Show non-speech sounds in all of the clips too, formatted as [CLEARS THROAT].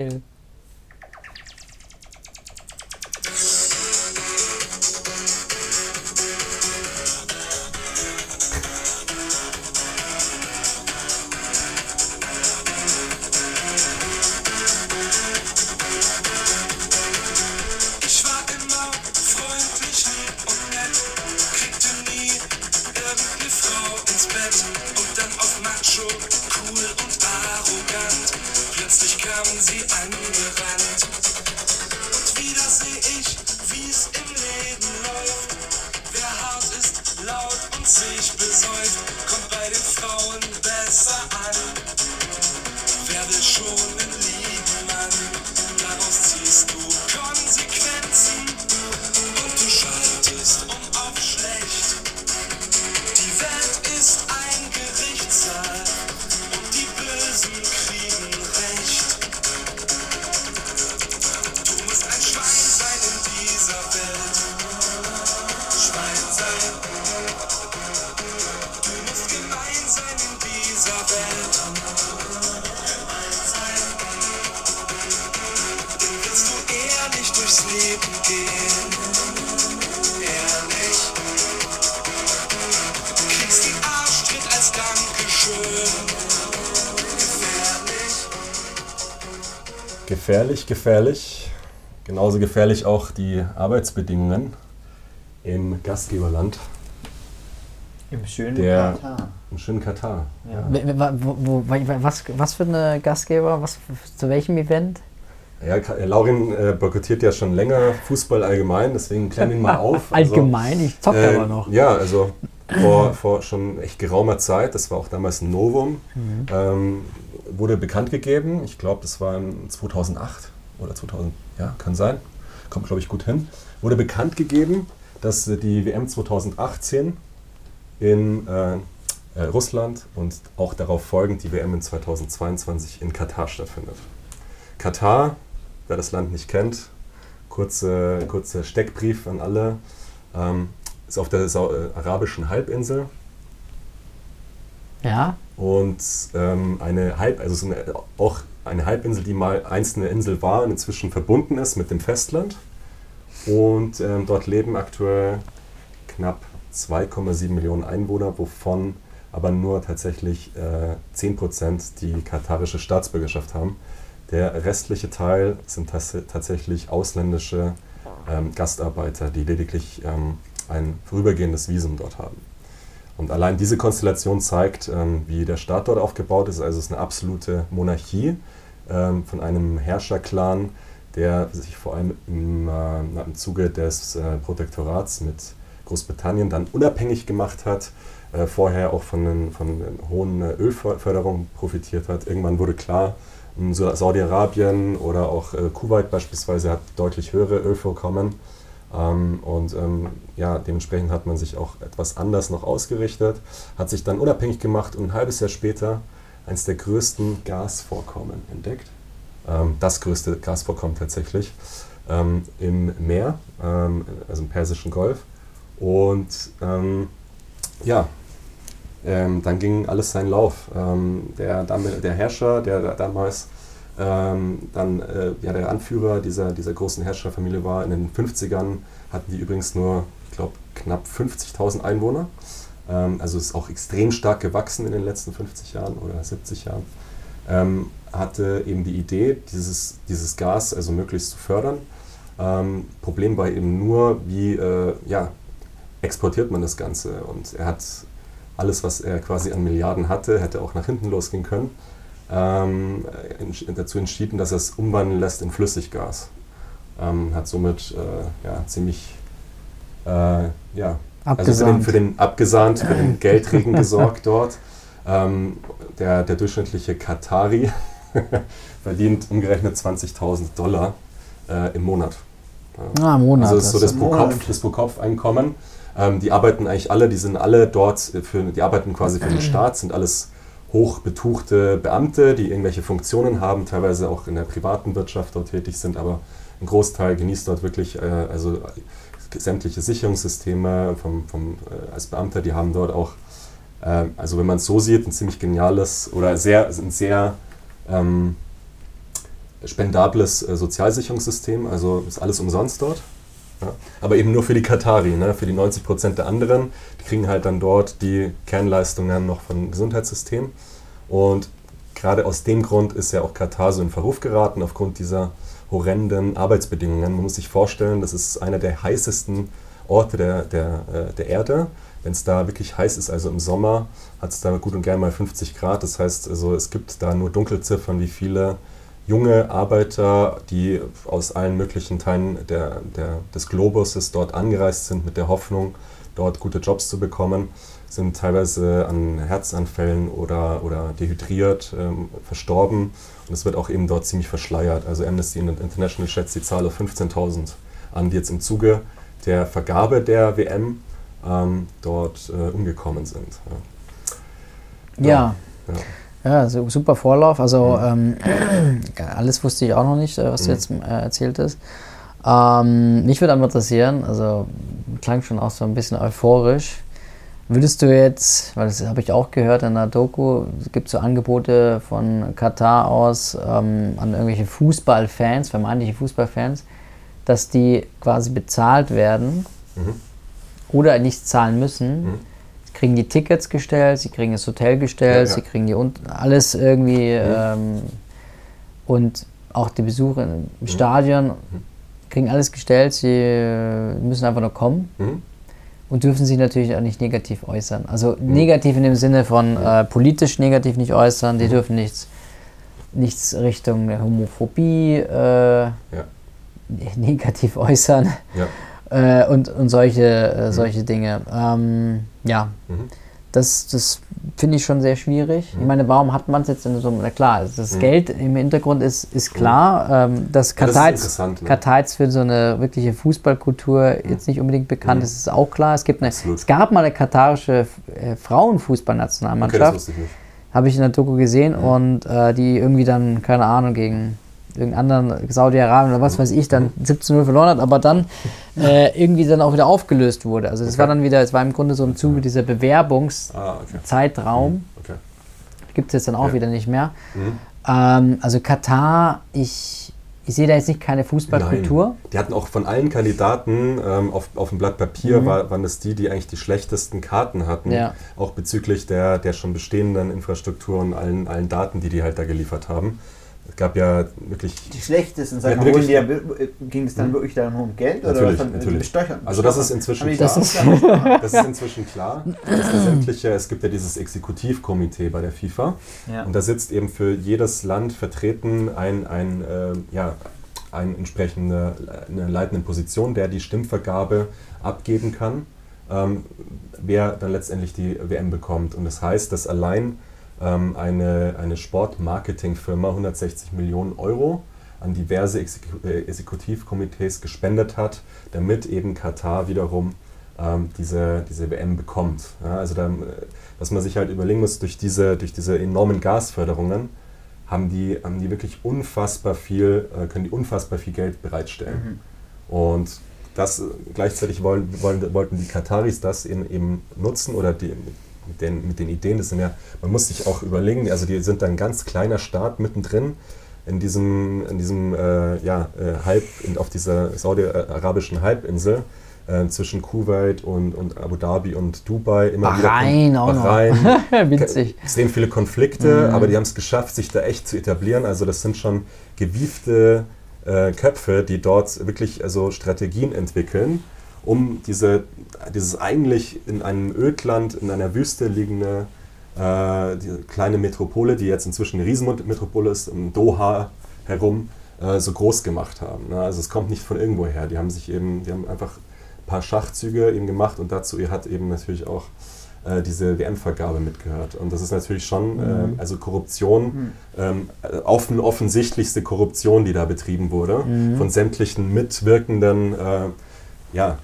Ich sich besäuft, kommt bei den Frauen besser an. Wer will schon einen lieben Mann? Gefährlich, gefährlich. Genauso gefährlich auch die Arbeitsbedingungen im Gastgeberland, Im schönen Der- Katar. im schönen Katar. Ja. Wo, wo, was, was für eine Gastgeber? Was, zu welchem Event? Ja, äh, Laurin äh, boykottiert ja schon länger Fußball allgemein, deswegen klären wir ihn mal [LAUGHS] auf. Also, Allgemein, ich zocke äh, aber noch. Ja, also vor, vor schon echt geraumer Zeit, das war auch damals ein Novum, Mhm. ähm, wurde bekannt gegeben, ich glaube, das war in 2008 oder 2000, ja, kann sein, kommt glaube ich gut hin, wurde bekannt gegeben, dass äh, die WM 2018 in äh, äh, Russland und auch darauf folgend die WM in 2022 in Katar stattfindet. Katar, wer das Land nicht kennt, kurze, kurzer Steckbrief an alle, ähm, ist auf der Sau äh, arabischen Halbinsel Ja? Und ähm, eine Halb, also so eine, auch eine Halbinsel, die mal einst eine Insel war und inzwischen verbunden ist mit dem Festland. Und ähm, dort leben aktuell knapp 2,7 Millionen Einwohner, wovon aber nur tatsächlich äh, 10% die katarische Staatsbürgerschaft haben. Der restliche Teil sind tats tatsächlich ausländische ähm, Gastarbeiter, die lediglich ähm, ein vorübergehendes Visum dort haben. Und allein diese Konstellation zeigt, ähm, wie der Staat dort aufgebaut ist. Also es ist eine absolute Monarchie ähm, von einem Herrscherclan, der sich vor allem im, äh, im Zuge des äh, Protektorats mit Großbritannien dann unabhängig gemacht hat, äh, vorher auch von den, von den hohen Ölförderungen profitiert hat. Irgendwann wurde klar, m, so Saudi-Arabien oder auch Kuwait beispielsweise hat deutlich höhere Ölvorkommen. Ähm, und ähm, ja, dementsprechend hat man sich auch etwas anders noch ausgerichtet, hat sich dann unabhängig gemacht und ein halbes Jahr später eines der größten Gasvorkommen entdeckt. Ähm, das größte Gasvorkommen tatsächlich im Meer, also im Persischen Golf. Und ja, dann ging alles seinen Lauf. Der, der Herrscher, der da- damals ähm, dann äh, ja, der Anführer dieser, dieser großen Herrscherfamilie war, in den 50ern hatten die übrigens nur, ich glaube, knapp 50.000 Einwohner. Ähm, also ist auch extrem stark gewachsen in den letzten 50 Jahren oder 70 Jahren. Ähm, hatte eben die Idee, dieses, dieses Gas also möglichst zu fördern. Ähm, Problem war eben nur, wie äh, ja, exportiert man das Ganze. Und er hat alles, was er quasi an Milliarden hatte, hätte auch nach hinten losgehen können. Ähm, dazu entschieden, dass er es umwandeln lässt in Flüssiggas. Ähm, hat somit äh, ja, ziemlich äh, ja, also für den, Abgesahnt. für den abgesahnt, für den [LAUGHS] Geldregen gesorgt dort. Ähm, der, der durchschnittliche Katari [LAUGHS] verdient umgerechnet 20.000 Dollar äh, im Monat. Ah, im Monat. Also das ist so das im pro. Ähm, die arbeiten eigentlich alle, die sind alle dort, für, die arbeiten quasi für den Staat, sind alles hochbetuchte Beamte, die irgendwelche Funktionen haben, teilweise auch in der privaten Wirtschaft dort tätig sind, aber ein Großteil genießt dort wirklich äh, also sämtliche Sicherungssysteme vom, vom, äh, als Beamter, die haben dort auch, äh, also wenn man es so sieht, ein ziemlich geniales oder sehr, ein sehr ähm, spendables äh, Sozialsicherungssystem, also ist alles umsonst dort. Ja. Aber eben nur für die Katari, ne? für die 90 Prozent der anderen, die kriegen halt dann dort die Kernleistungen noch vom Gesundheitssystem. Und gerade aus dem Grund ist ja auch Katar so in Verruf geraten, aufgrund dieser horrenden Arbeitsbedingungen. Man muss sich vorstellen, das ist einer der heißesten Orte der, der, äh, der Erde. Wenn es da wirklich heiß ist, also im Sommer, hat es da gut und gern mal 50 Grad. Das heißt, also, es gibt da nur Dunkelziffern, wie viele junge Arbeiter, die aus allen möglichen Teilen der, der, des Globuses dort angereist sind mit der Hoffnung, dort gute Jobs zu bekommen, sind teilweise an Herzanfällen oder, oder dehydriert ähm, verstorben. Und es wird auch eben dort ziemlich verschleiert. Also Amnesty International schätzt die Zahl auf 15.000 an, die jetzt im Zuge der Vergabe der WM ähm, dort äh, umgekommen sind. Ja. ja. ja. Ja, so, super Vorlauf. Also ähm, [CLEARS THROAT] alles wusste ich auch noch nicht, äh, was du jetzt äh, erzählt hast. Ähm, mich würde aber interessieren, also klang schon auch so ein bisschen euphorisch. Würdest du jetzt, weil das habe ich auch gehört in der Doku, es gibt so Angebote von Katar aus ähm, an irgendwelche Fußballfans, vermeintliche Fußballfans, dass die quasi bezahlt werden mhm. oder nicht zahlen müssen, mhm kriegen die Tickets gestellt, sie kriegen das Hotel gestellt, ja, ja. sie kriegen die alles irgendwie mhm. ähm, und auch die Besuche im mhm. Stadion mhm. kriegen alles gestellt, sie äh, müssen einfach nur kommen mhm. und dürfen sich natürlich auch nicht negativ äußern. Also mhm. negativ in dem Sinne von mhm. äh, politisch negativ nicht äußern, die dürfen nichts, nichts Richtung der Homophobie äh, ja. [LAUGHS] negativ äußern. Äh, und, und solche, äh, mhm. solche Dinge. Ähm, ja, mhm. das, das finde ich schon sehr schwierig. Mhm. Ich meine, warum hat man es jetzt in so einem, na klar, das mhm. Geld im Hintergrund ist, ist klar, mhm. ähm, dass Katar, ja, das ne? Katar jetzt für so eine wirkliche Fußballkultur mhm. jetzt nicht unbedingt bekannt ist, ist auch klar. Es, gibt eine, es gab mal eine katarische äh, Frauenfußballnationalmannschaft. Okay. Habe ich in der Doku gesehen und äh, die irgendwie dann, keine Ahnung, gegen irgendeinen anderen Saudi-Arabien oder was weiß ich, dann 17-0 verloren hat, aber dann äh, irgendwie dann auch wieder aufgelöst wurde. Also es okay. war dann wieder, es war im Grunde so im Zuge dieser Bewerbungszeitraum. Ah, okay. okay. Gibt es jetzt dann auch ja. wieder nicht mehr. Mhm. Ähm, also Katar, ich, ich sehe da jetzt nicht keine Fußballkultur. Nein. Die hatten auch von allen Kandidaten ähm, auf, auf dem Blatt Papier, mhm. war, waren es die, die eigentlich die schlechtesten Karten hatten. Ja. Auch bezüglich der, der schon bestehenden Infrastruktur und allen, allen Daten, die die halt da geliefert haben. Es gab ja wirklich. Die schlechtesten, sagen wir ja, ging es dann hm? wirklich darum um Geld natürlich, oder was natürlich. Besteuern? Also das ist inzwischen klar. Das [LAUGHS] ist, das ist inzwischen klar. Das sämtliche, es gibt ja dieses Exekutivkomitee bei der FIFA ja. und da sitzt eben für jedes Land vertreten ein, ein äh, ja, eine entsprechende eine leitende Position, der die Stimmvergabe abgeben kann, ähm, wer dann letztendlich die WM bekommt. Und das heißt, dass allein ähm, eine, eine Sportmarketingfirma 160 Millionen Euro an diverse Exek äh, Exekutivkomitees gespendet hat, damit eben Katar wiederum ähm, diese, diese WM bekommt. Ja, also da, was man sich halt überlegen muss, durch diese, durch diese enormen Gasförderungen haben die, haben die wirklich unfassbar viel, äh, können die unfassbar viel Geld bereitstellen. Mhm. Und das gleichzeitig wollen, wollen, wollten die Kataris das in, eben nutzen oder die, mit den, mit den Ideen. Das sind ja, man muss sich auch überlegen, also die sind da ein ganz kleiner Staat mittendrin in diesem, in diesem äh, ja, äh, Halb, in, auf dieser saudi-arabischen Halbinsel äh, zwischen Kuwait und, und Abu Dhabi und Dubai. Immer Bahrain wieder, auch Bahrain, noch. [LAUGHS] Witzig. Extrem viele Konflikte, mhm. aber die haben es geschafft, sich da echt zu etablieren. Also das sind schon gewiefte äh, Köpfe, die dort wirklich also Strategien entwickeln um diese, dieses eigentlich in einem Ödland, in einer Wüste liegende äh, kleine Metropole, die jetzt inzwischen eine Riesenmetropole ist, um Doha herum, äh, so groß gemacht haben. Ne? Also es kommt nicht von irgendwo her. Die haben sich eben, die haben einfach ein paar Schachzüge eben gemacht und dazu hat eben natürlich auch äh, diese WM-Vergabe mitgehört. Und das ist natürlich schon, mhm. äh, also Korruption, mhm. ähm, offen, offensichtlichste Korruption, die da betrieben wurde, mhm. von sämtlichen mitwirkenden äh, ja,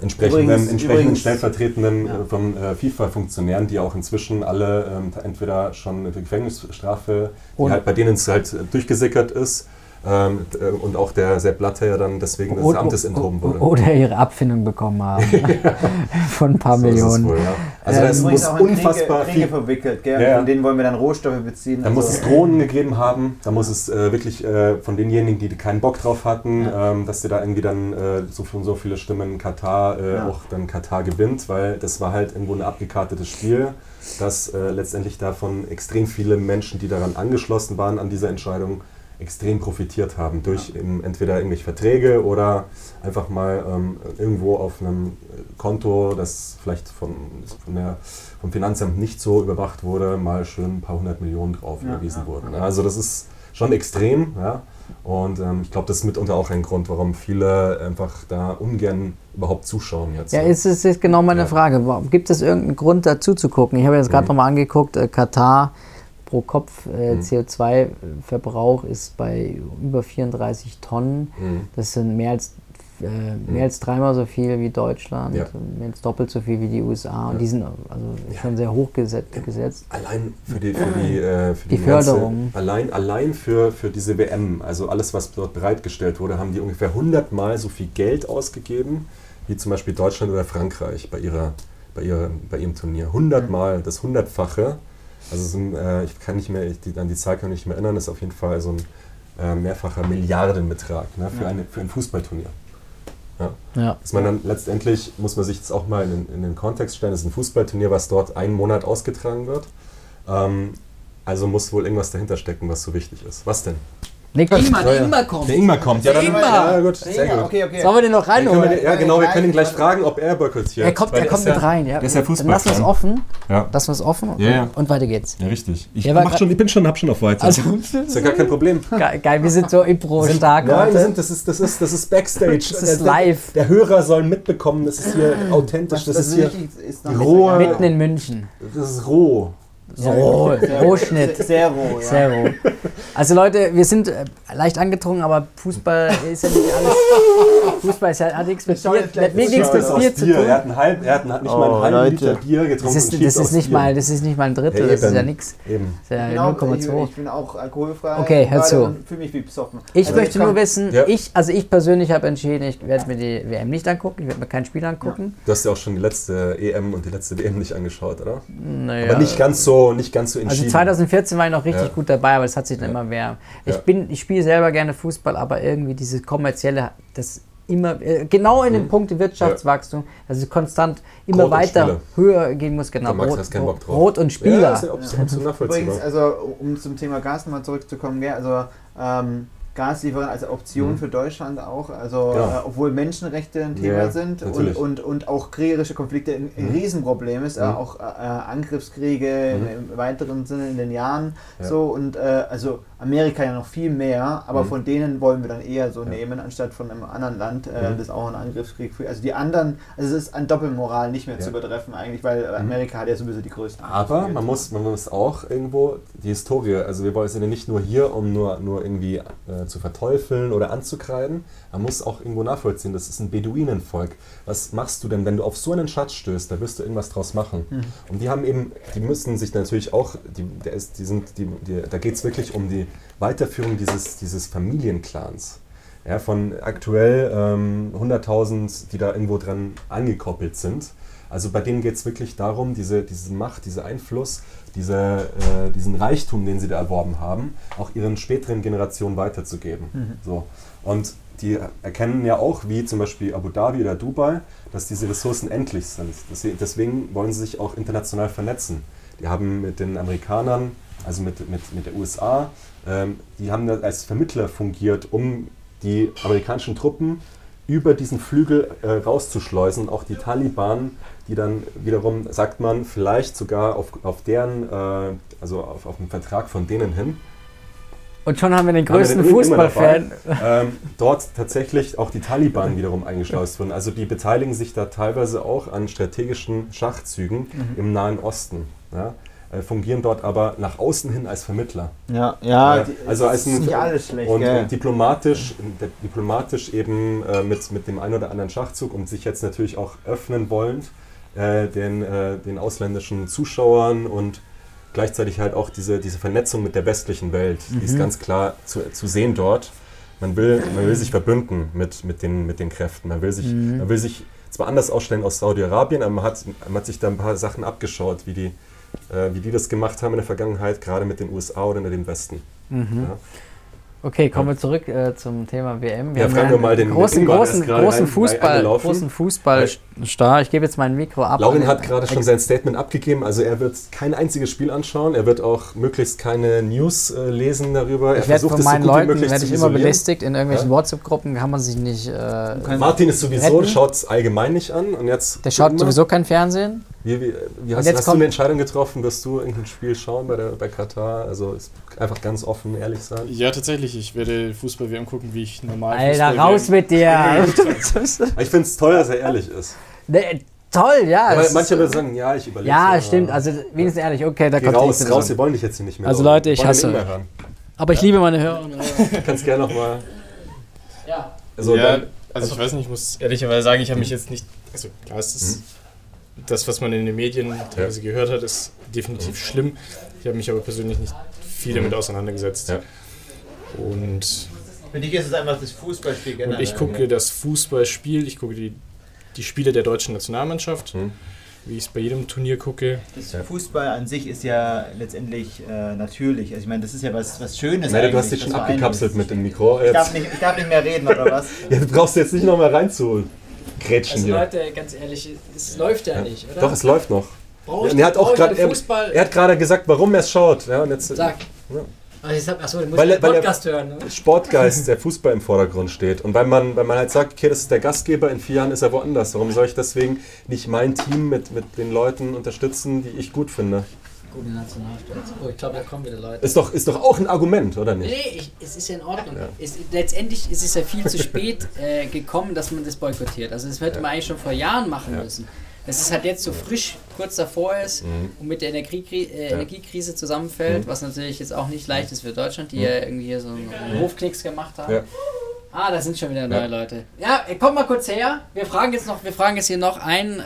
entsprechenden, übrigens, entsprechenden übrigens, stellvertretenden ja. Äh, von äh, FIFA-Funktionären, die auch inzwischen alle ähm, entweder schon eine Gefängnisstrafe, halt, bei denen es halt durchgesickert ist, ähm, äh, und auch der Sepp Blatter ja dann deswegen des Amtes enthoben wurde. Oder ihre Abfindung bekommen haben [LAUGHS] von ein paar so Millionen. Wohl, ja. Also Ja, es übrigens muss auch in unfassbar Kriege, Kriege viel verwickelt, gell? Ja. Von denen wollen wir dann Rohstoffe beziehen. Da also- muss es Drohnen gegeben haben, da muss es äh, wirklich äh, von denjenigen, die keinen Bock drauf hatten, Ja. ähm, dass dir da irgendwie dann äh, so, so viele Stimmen Katar äh, Ja. auch dann Katar gewinnt, weil das war halt irgendwo ein abgekartetes Spiel, dass äh, letztendlich davon extrem viele Menschen, die daran angeschlossen waren an dieser Entscheidung, extrem profitiert haben durch eben entweder irgendwelche Verträge oder einfach mal ähm, irgendwo auf einem Konto, das vielleicht von, von der, vom Finanzamt nicht so überwacht wurde, mal schön ein paar hundert Millionen drauf Ja, überwiesen ja, wurden. ja. Also das ist schon extrem, ja. Und ähm, ich glaube, das ist mitunter auch ein Grund, warum viele einfach da ungern überhaupt zuschauen jetzt. Ja, ne? ist, ist, ist genau meine Ja. Frage. Gibt es irgendeinen Grund dazu zu gucken? Ich habe jetzt gerade Mhm. nochmal angeguckt, äh, Katar pro Kopf äh, Mhm. CO2-Verbrauch ist bei über 34 Tonnen. Mhm. Das sind mehr als, äh, mehr als dreimal so viel wie Deutschland, Ja. mehr als doppelt so viel wie die USA. Und Ja. die sind also schon sehr hoch gesetzt. gesetzt. Allein für die, für die, äh, für Die ganze- Förderung. allein, allein für, für diese WM, also alles, was dort bereitgestellt wurde, haben die ungefähr 100 Mal so viel Geld ausgegeben, wie zum Beispiel Deutschland oder Frankreich bei, ihrer, bei, ihrer, bei ihrem Turnier. 100 Mal, das Hundertfache. Also so ein, äh, ich kann nicht mehr, ich, die, an die Zahl kann ich nicht mehr erinnern, ist auf jeden Fall so ein äh, mehrfacher Milliardenbetrag ne, für, Ja. eine, für ein Fußballturnier. Ja. Ja. Dass man dann letztendlich, muss man sich das auch mal in, in den Kontext stellen, das ist ein Fußballturnier, was dort einen Monat ausgetragen wird. Ähm, also muss wohl irgendwas dahinter stecken, was so wichtig ist. Was denn? Nick, Ingmar, der Ingmar kommt. Der Ingmar kommt. Ja, dann, Ingmar! ja gut, sehr gut. okay, okay. Sollen wir den noch reinholen? den- ja, genau, wir können ihn gleich fragen, ob er boykottiert. Er kommt, er kommt mit rein. Ja. Der ist ja Dann lass uns offen. Ja. Lass uns offen Ja, ja. und weiter geht's. ja, richtig. Ich, mach schon, ich bin schon, hab schon auf Weiter. Also, ist ja gar kein Problem. [LAUGHS] geil, wir sind so impro-stark Nein, wir sind, das, ist, das, ist, das ist Backstage. [LAUGHS] Das ist live. Der, der Hörer soll mitbekommen, das ist hier authentisch, das, ist hier, geil. Mitten in München. das ist roh. So, Rohschnitt. Sehr, roh, ja. Sehr roh. Also Leute, wir sind äh, leicht angetrunken, aber Fußball ist ja nicht alles. Fußball ist ja, hat nichts mit Bier, hat nichts mit Bier zu Bier. Er tun. hat, einen halb, er hat nicht mal Oh, einen halben Leute. Liter Bier getrunken. Das ist, das, ist nicht Bier. mal, das ist nicht mal ein Drittel, Ja, das ist ja nichts. Eben. Das ist ja Genau, 0,2. ich, ich bin auch alkoholfrei. Okay, hör zu. und fühle mich wie besoffen. Ich Also möchte kann- nur wissen, Ja. ich, also ich persönlich habe entschieden, ich werde mir die WM nicht angucken, ich werde mir kein Spiel angucken. Du hast ja auch schon die letzte EM und die letzte WM nicht angeschaut, oder? Naja. Aber nicht ganz so, nicht ganz so Also entschieden. 2014 war ich noch richtig Ja. gut dabei, aber es hat sich dann Ja. immer mehr. Ich Ja. bin, ich spiele selber gerne Fußball, aber irgendwie dieses kommerzielle, das immer äh, genau in den Mhm. Punkt Wirtschaftswachstum, also konstant immer Rot weiter höher gehen muss, genau. Max Rot, hast keinen Bock drauf. Rot und Spieler. Ja, ist ja absolut nachvollziehbar. Übrigens, also um zum Thema Gas nochmal zurückzukommen, gell, also ähm, Gaslieferung als Option Mhm. für Deutschland auch, also Ja. äh, obwohl Menschenrechte ein Thema Ja, sind und, und, und auch kriegerische Konflikte ein, Mhm. Riesenproblem ist, äh, Mhm. auch äh, Angriffskriege Mhm. im weiteren Sinne in den Jahren Ja. so und äh, also Amerika ja noch viel mehr, aber Mhm. von denen wollen wir dann eher so Ja. nehmen, anstatt von einem anderen Land, äh, Mhm. das auch einen Angriffskrieg führt. Also die anderen, also es ist an Doppelmoral nicht mehr Ja. zu übertreffen eigentlich, weil äh, Amerika hat ja sowieso die größten. Aber man muss, man muss auch irgendwo die Historie, also wir sind ja nicht nur hier, um nur, nur irgendwie äh, zu verteufeln oder anzukreiden, man muss auch irgendwo nachvollziehen, das ist ein Beduinenvolk. Was machst du denn, wenn du auf so einen Schatz stößt, da wirst du irgendwas draus machen. Mhm. Und die haben eben, die müssen sich natürlich auch, die, der ist, die sind, die, die, da geht es wirklich um die Weiterführung dieses, dieses Familienclans. Ja, von aktuell ähm, 100.000, die da irgendwo dran angekoppelt sind. Also bei denen geht es wirklich darum, diese, diese Macht, dieser Einfluss, diese, äh, diesen Reichtum, den sie da erworben haben, auch ihren späteren Generationen weiterzugeben. Mhm. So. Und die erkennen ja auch, wie zum Beispiel Abu Dhabi oder Dubai, dass diese Ressourcen endlich sind. Deswegen- Deswegen wollen sie sich auch international vernetzen. Die haben mit den Amerikanern, also mit, mit, mit der USA, ähm, die haben als Vermittler fungiert, um die amerikanischen Truppen über diesen Flügel äh, rauszuschleusen. Auch die Taliban, die dann wiederum, sagt man, vielleicht sogar auf, auf deren, äh, also auf, auf einen Vertrag von denen hin, Und schon haben wir den größten den immer Fußballfan. ähm, [LAUGHS] dort tatsächlich auch die Taliban wiederum eingeschleust wurden. Also die beteiligen sich da teilweise auch an strategischen Schachzügen im Nahen Osten. Ja? Äh, fungieren dort aber nach außen hin als Vermittler. Ja, ja, die, also als ist ein- nicht alles schlecht. Und, und diplomatisch, diplomatisch eben äh, mit, mit dem einen oder anderen Schachzug und sich jetzt natürlich auch öffnen wollend äh, den, äh, den ausländischen Zuschauern und gleichzeitig halt auch diese, diese Vernetzung mit der westlichen Welt, die ist ganz klar zu, zu sehen dort. Man will, man will sich verbünden mit, mit, den, mit den Kräften. Man will sich, man will sich zwar anders ausstellen aus Saudi-Arabien, aber man hat, man hat sich da ein paar Sachen abgeschaut, wie die, äh, wie die das gemacht haben in der Vergangenheit, gerade mit den USA oder in dem Westen. Mhm. Ja. Okay, kommen wir zurück äh, zum Thema WM. Ja, haben fragen wir mal den- großen, Ingmar, großen, großen rein- Fußball, großen Fußballstar. Ich gebe jetzt mein Mikro ab. Laurin hat den- gerade schon sein Statement abgegeben, also er wird kein einziges Spiel anschauen, er wird auch möglichst keine News äh, lesen darüber. Er Ich werde versucht von es so meinen wie Leuten werde ich immer belästigt. In irgendwelchen Ja. WhatsApp-Gruppen kann man sich nicht. Äh, Martin ist sowieso, schaut es allgemein nicht an und jetzt. Der schaut sowieso kein Fernsehen. Wie, wie, wie hast, jetzt hast du eine Entscheidung getroffen? Wirst du irgendein Spiel schauen bei, der, bei Katar? Also ist einfach ganz offen, ehrlich sein. Ja, tatsächlich. Ich werde Fußball-WM gucken, wie ich normal Alter, raus mit dir! [LAUGHS] Ich finde es toll, dass er ehrlich ist. Ne, Toll, ja. Aber es manche ist- würden sagen, ja, ich überlege. ja, stimmt. Also wenigstens ehrlich, okay, da Geh kommt raus, raus, wir wollen dich jetzt hier nicht mehr. Also hören. Leute, ich hasse-. Aber ich liebe meine Hörer. Du kannst gerne nochmal. Ja. Also ja, dann, also ich weiß nicht, ich muss ehrlicherweise sagen, ich habe mich jetzt nicht. Also klar ist das, Mhm. Das, was man in den Medien teilweise gehört hat, ist definitiv schlimm. Ich habe mich aber persönlich nicht viel damit auseinandergesetzt. Ja. Und, Für dich ist es einfach das Fußballspiel und generell. ich gucke das Fußballspiel, ich gucke die, die Spiele der deutschen Nationalmannschaft, Mhm. wie ich es bei jedem Turnier gucke. Das Fußball an sich ist ja letztendlich äh, natürlich. Also ich meine, das ist ja was, was Schönes. Nein, du hast dich schon abgekapselt mit dem Mikro. Ich darf, Jetzt, nicht, ich darf nicht mehr reden, oder was? [LAUGHS] ja, du brauchst jetzt nicht nochmal reinzu grätschen Also hier. Leute, ganz ehrlich, es läuft ja, nicht, oder? Doch, es läuft noch. Ich, Und er hat auch gerade er, er hat gerade gesagt, warum er es schaut. Ja, und jetzt Sag. Ja. Also ich sag, achso, du musst Weil den weil Podcast hören. Ne? Sportgeist, der [LAUGHS] Fußball im Vordergrund steht. Und weil man, weil man halt sagt, okay, das ist der Gastgeber, in vier Jahren ist er woanders. Warum soll ich deswegen nicht mein Team mit, mit den Leuten unterstützen, die ich gut finde? Gute Nationalstolz. Oh, ich glaube, da kommen wieder Leute. Ist doch, ist doch auch ein Argument, oder nicht? Nee, ich, es ist ja in Ordnung. Es, letztendlich ist es ja viel zu [LAUGHS] spät äh, gekommen, dass man das boykottiert. Also das hätte man eigentlich schon vor Jahren machen müssen. Dass es halt jetzt so frisch kurz davor ist Mhm. und mit der Energiekri äh, Energiekrise zusammenfällt, was natürlich jetzt auch nicht leicht ist für Deutschland, die ja irgendwie hier so einen Hofknicks gemacht haben. Mhm. Ja. Ah, da sind schon wieder neue Ja. Leute. Ja, ey, kommt mal kurz her. Wir fragen jetzt noch, wir fragen jetzt hier noch ein, äh,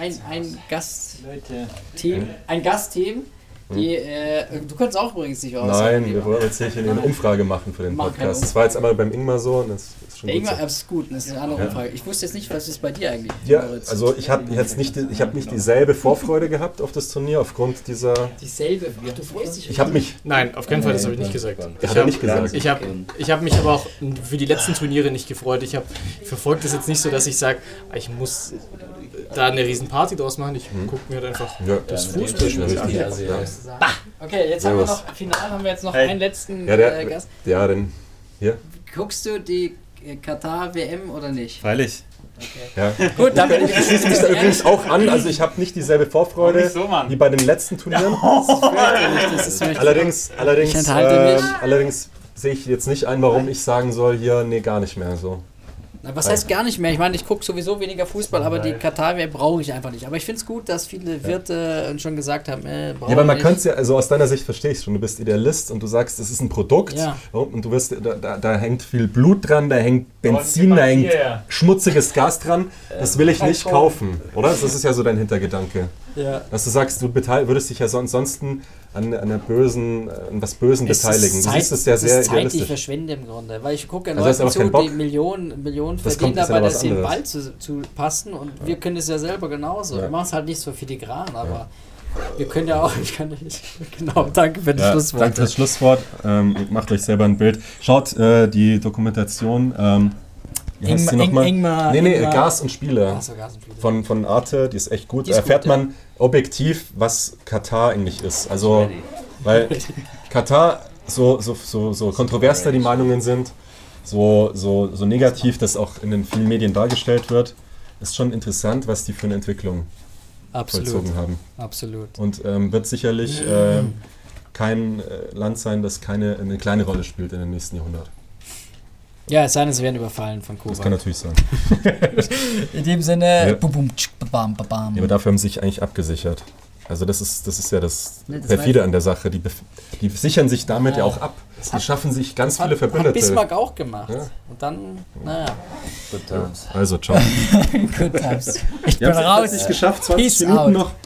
ein, ein Gastteam, Leute. ein Gastteam. Die, äh, du kannst auch übrigens nicht aus. Nein, wir wollen jetzt hier eine Umfrage machen für den Podcast. Das war jetzt einmal beim Ingmar so und das ist schon gut Irgendwann, so. das ist gut, das ist eine andere Ja. Umfrage. Ich wusste jetzt nicht, was ist bei dir eigentlich? Ja, also ich habe jetzt nicht, ich habe nicht dieselbe Vorfreude gehabt auf das Turnier aufgrund dieser. Dieselbe. Ach, du freust dich. Ich habe mich, Nein, auf keinen Fall, das habe ich nicht gesagt. Ich habe nicht gesagt. ich hab, ich hab mich aber auch für die letzten Turniere nicht gefreut. Ich, hab- ich verfolge das jetzt nicht so, dass ich sage, ich muss da eine riesen Party draus machen. Ich gucke mir halt einfach Ja, das ja, Fußballspiel an. Ja. Okay, jetzt haben wir noch, final haben wir jetzt noch Hey. einen letzten Ja, der, äh, Gast. ja, denn Guckst du die äh, Katar-WM oder nicht? Freilich. ja. Gut, dann bin Ich schließe mich [LAUGHS] da übrigens auch an. Also ich habe nicht dieselbe Vorfreude Nicht so, wie bei den letzten Turnieren. Das ist mir Allerdings, allerdings, Ich ähm, allerdings sehe ich jetzt nicht ein, warum ich sagen soll, hier, nee, gar nicht mehr so. Na, Was heißt gar nicht mehr? Ich meine, ich gucke sowieso weniger Fußball, aber die Katar-WM brauche ich einfach nicht. Aber ich finde es gut, dass viele Wirte schon gesagt haben, äh, brauche Ja, aber man könnte es ja, also aus deiner Sicht verstehe ich schon, du bist Idealist und du sagst, es ist ein Produkt Ja. und du wirst, da, da, da hängt viel Blut dran, da hängt Benzin, da hängt schmutziges Gas dran. [LAUGHS] Das will ich nicht kaufen, oder? Das ist ja so dein Hintergedanke. Ja. Dass du sagst, du würdest dich ja so ansonsten an, an, einer bösen, an was Bösen Es beteiligen. ist Du Zeit, siehst es ja sehr ist Zeit, die ich verschwende im Grunde. Weil ich gucke ja Also Leuten zu, die Bock? Millionen, Millionen Das verdienen ja dabei, dass sie den. Ball zu, zu passen. Und wir können es ja selber genauso. Ja. Wir machen es halt nicht so filigran, aber wir können ja auch, [LAUGHS] ich kann nicht. Genau, danke für das Ja, Schlusswort. danke fürs Schlusswort. Ähm, macht euch selber ein Bild. Schaut äh, die Dokumentation. Ähm, wie heißt sie nochmal? Ingmar, Nee, nee, Ingmar- Gas und Spiele. Ach so, Gas und Spiele. Von, von Arte, die ist echt gut. Die Da erfährt gut, ja. man objektiv, was Katar eigentlich ist. Also, weil [LAUGHS] Katar, so, so, so, so kontrovers da die Meinungen sind, so, so, so negativ das auch in den vielen Medien dargestellt wird, ist schon interessant, was die für eine Entwicklung Absolut. vollzogen haben. Absolut. Und ähm, wird sicherlich ähm, kein äh, Land sein, das keine, eine kleine Rolle spielt in den nächsten Jahrhundert. Ja, es sei denn, sie werden überfallen von Kuba. Das kann natürlich sein. [LAUGHS] In dem Sinne, Ja. Ja, aber dafür haben sie sich eigentlich abgesichert. Also das ist, das ist ja das Ne, das perfide an der Sache. Die, die sichern sich damit ja, Ja. auch ab. Das Die hat- schaffen sich ganz hat, viele hat Verbündete. Bismarck auch gemacht. Ja. Und dann, naja, Also, ciao. [LAUGHS] good times. Ich bin haben es raus. nicht geschafft, 20 Peace Minuten out. noch.